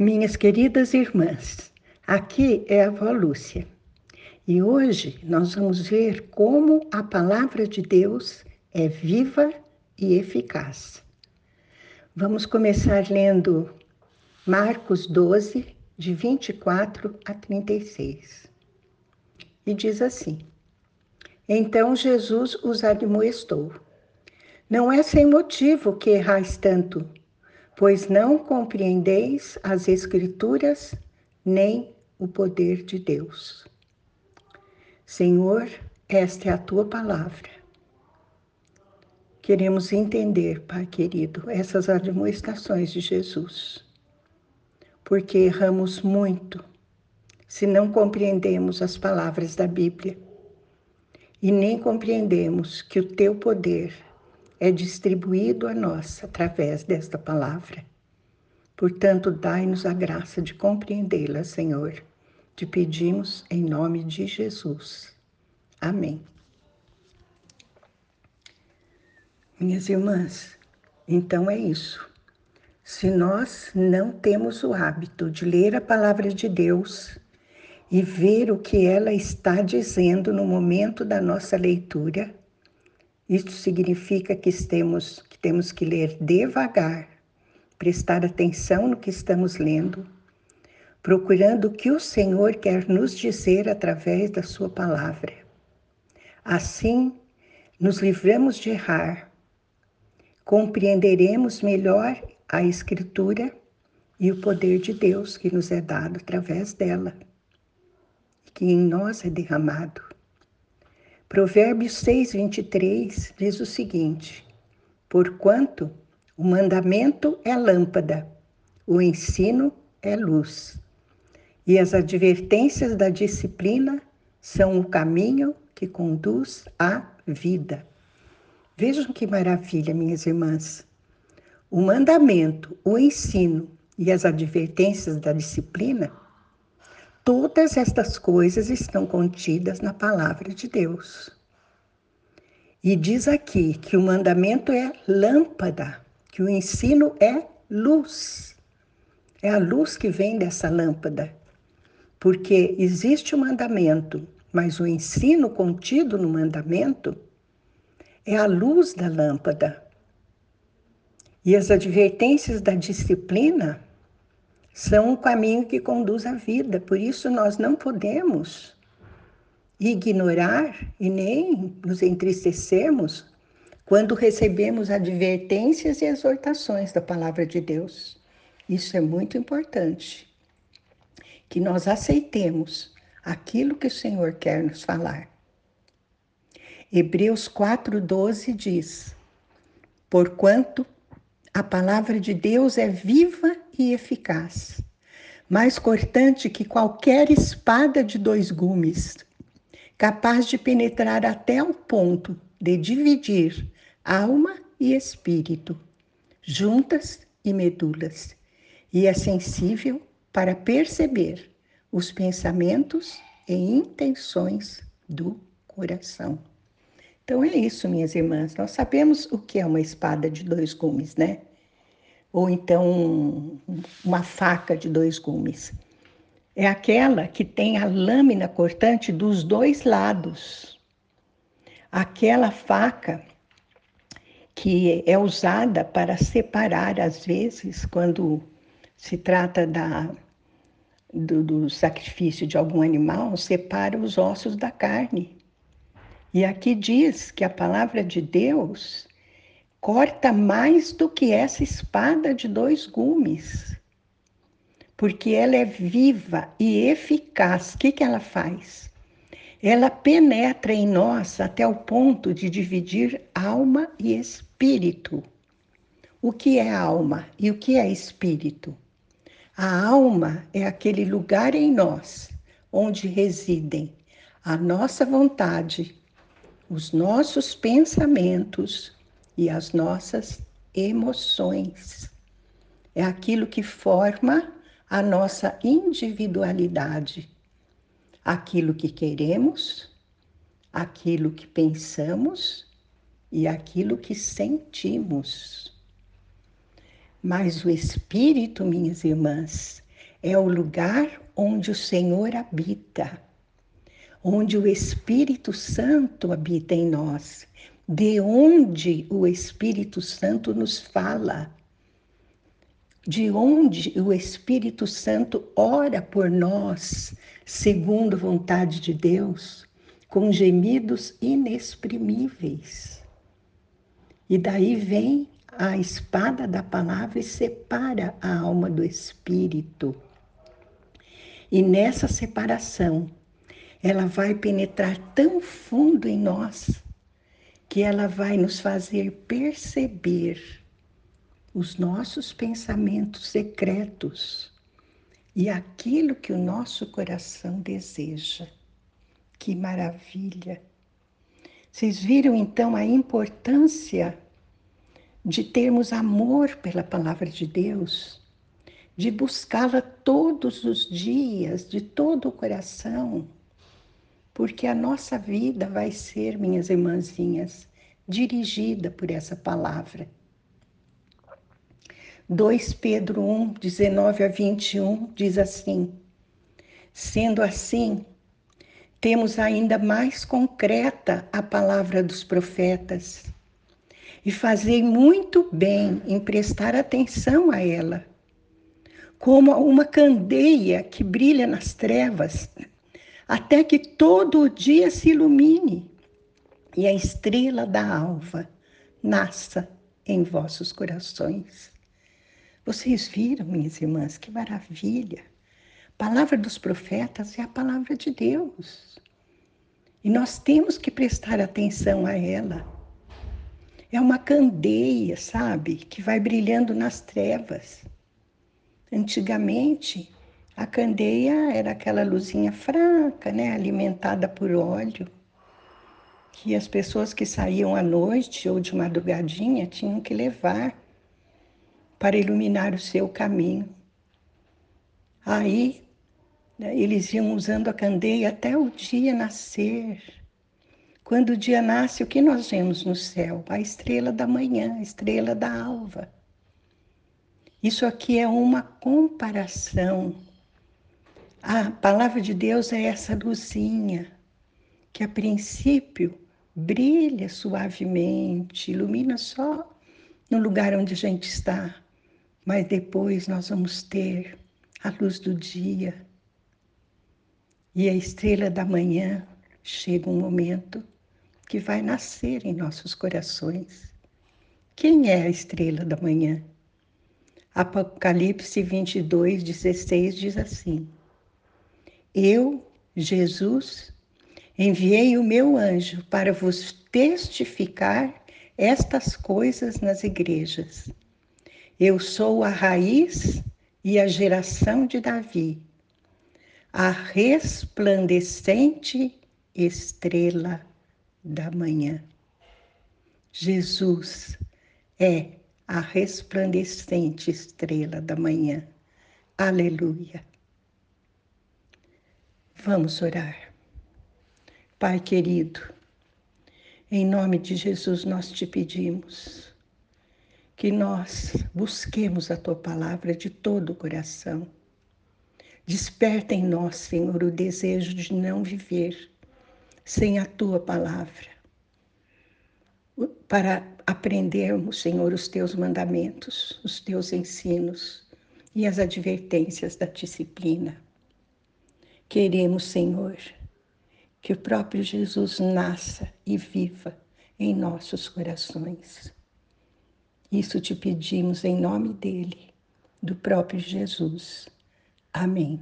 Minhas queridas irmãs, aqui é a avó Lúcia e hoje nós vamos ver como a palavra de Deus é viva e eficaz. Vamos começar lendo Marcos 12, de 24 a 36. E diz assim: Então Jesus os admoestou. Não é sem motivo que errais tanto pois não compreendeis as Escrituras nem o poder de Deus. Senhor, esta é a tua palavra. Queremos entender, Pai querido, essas admoestações de Jesus, porque erramos muito se não compreendemos as palavras da Bíblia e nem compreendemos que o teu poder é distribuído a nós através desta palavra. Portanto, dai-nos a graça de compreendê-la, Senhor. Te pedimos em nome de Jesus. Amém. Minhas irmãs, então é isso. Se nós não temos o hábito de ler a palavra de Deus e ver o que ela está dizendo no momento da nossa leitura, isso significa que temos, que temos que ler devagar, prestar atenção no que estamos lendo, procurando o que o Senhor quer nos dizer através da Sua palavra. Assim, nos livramos de errar, compreenderemos melhor a Escritura e o poder de Deus que nos é dado através dela, que em nós é derramado. Provérbios 6, 23 diz o seguinte: Porquanto o mandamento é lâmpada, o ensino é luz, e as advertências da disciplina são o caminho que conduz à vida. Vejam que maravilha, minhas irmãs. O mandamento, o ensino e as advertências da disciplina Todas estas coisas estão contidas na palavra de Deus. E diz aqui que o mandamento é lâmpada, que o ensino é luz. É a luz que vem dessa lâmpada. Porque existe o mandamento, mas o ensino contido no mandamento é a luz da lâmpada. E as advertências da disciplina são o caminho que conduz à vida. Por isso, nós não podemos ignorar e nem nos entristecermos quando recebemos advertências e exortações da palavra de Deus. Isso é muito importante. Que nós aceitemos aquilo que o Senhor quer nos falar. Hebreus 4,12 diz: Porquanto a palavra de Deus é viva e eficaz, mais cortante que qualquer espada de dois gumes, capaz de penetrar até o ponto de dividir alma e espírito, juntas e medulas, e é sensível para perceber os pensamentos e intenções do coração. Então é isso, minhas irmãs. Nós sabemos o que é uma espada de dois gumes, né? Ou então uma faca de dois gumes. É aquela que tem a lâmina cortante dos dois lados. Aquela faca que é usada para separar, às vezes, quando se trata da, do, do sacrifício de algum animal, separa os ossos da carne. E aqui diz que a palavra de Deus corta mais do que essa espada de dois gumes, porque ela é viva e eficaz. O que, que ela faz? Ela penetra em nós até o ponto de dividir alma e espírito. O que é alma e o que é espírito? A alma é aquele lugar em nós onde residem a nossa vontade, os nossos pensamentos, e as nossas emoções. É aquilo que forma a nossa individualidade. Aquilo que queremos, aquilo que pensamos e aquilo que sentimos. Mas o espírito, minhas irmãs, é o lugar onde o Senhor habita, onde o Espírito Santo habita em nós, de onde o Espírito Santo nos fala, de onde o Espírito Santo ora por nós, segundo a vontade de Deus, com gemidos inexprimíveis. E daí vem a espada da palavra e separa a alma do espírito. E nessa separação, ela vai penetrar tão fundo em nós que ela vai nos fazer perceber os nossos pensamentos secretos e aquilo que o nosso coração deseja. Que maravilha! Vocês viram então a importância de termos amor pela palavra de Deus, de buscá-la todos os dias, de todo o coração, porque a nossa vida vai ser, minhas irmãzinhas, dirigida por essa palavra. 2 Pedro 1, 19 a 21 diz assim: Sendo assim, temos ainda mais concreta a palavra dos profetas. E fazei muito bem em prestar atenção a ela, como uma candeia que brilha nas trevas, até que todo o dia se ilumine e a estrela da alva nasça em vossos corações. Vocês viram, minhas irmãs, que maravilha! palavra dos profetas é a palavra de Deus. E nós temos que prestar atenção a ela. É uma candeia, sabe, que vai brilhando nas trevas. Antigamente, a candeia era aquela luzinha fraca, né, alimentada por óleo, que as pessoas que saíam à noite ou de madrugadinha tinham que levar para iluminar o seu caminho. Aí né? Eles iam usando a candeia até o dia nascer. Quando o dia nasce, o que nós vemos no céu? A estrela da manhã, a estrela da alva. Isso aqui é uma comparação. A palavra de Deus é essa luzinha que a princípio brilha suavemente, ilumina só no lugar onde a gente está, mas depois nós vamos ter a luz do dia, e a estrela da manhã chega um momento que vai nascer em nossos corações. Quem é a estrela da manhã? Apocalipse 22, 16 diz assim: Eu, Jesus, enviei o meu anjo para vos testificar estas coisas nas igrejas. Eu sou a raiz e a geração de Davi a resplandecente estrela da manhã. Jesus é a resplandecente estrela da manhã. Aleluia. Vamos orar. Pai querido, em nome de Jesus nós te pedimos que nós busquemos a tua palavra de todo o coração Desperta em nós, Senhor, o desejo de não viver sem a tua palavra, para aprendermos, Senhor, os teus mandamentos, os teus ensinos e as advertências da disciplina. Queremos, Senhor, que o próprio Jesus nasça e viva em nossos corações. Isso te pedimos em nome dele, do próprio Jesus. Amém.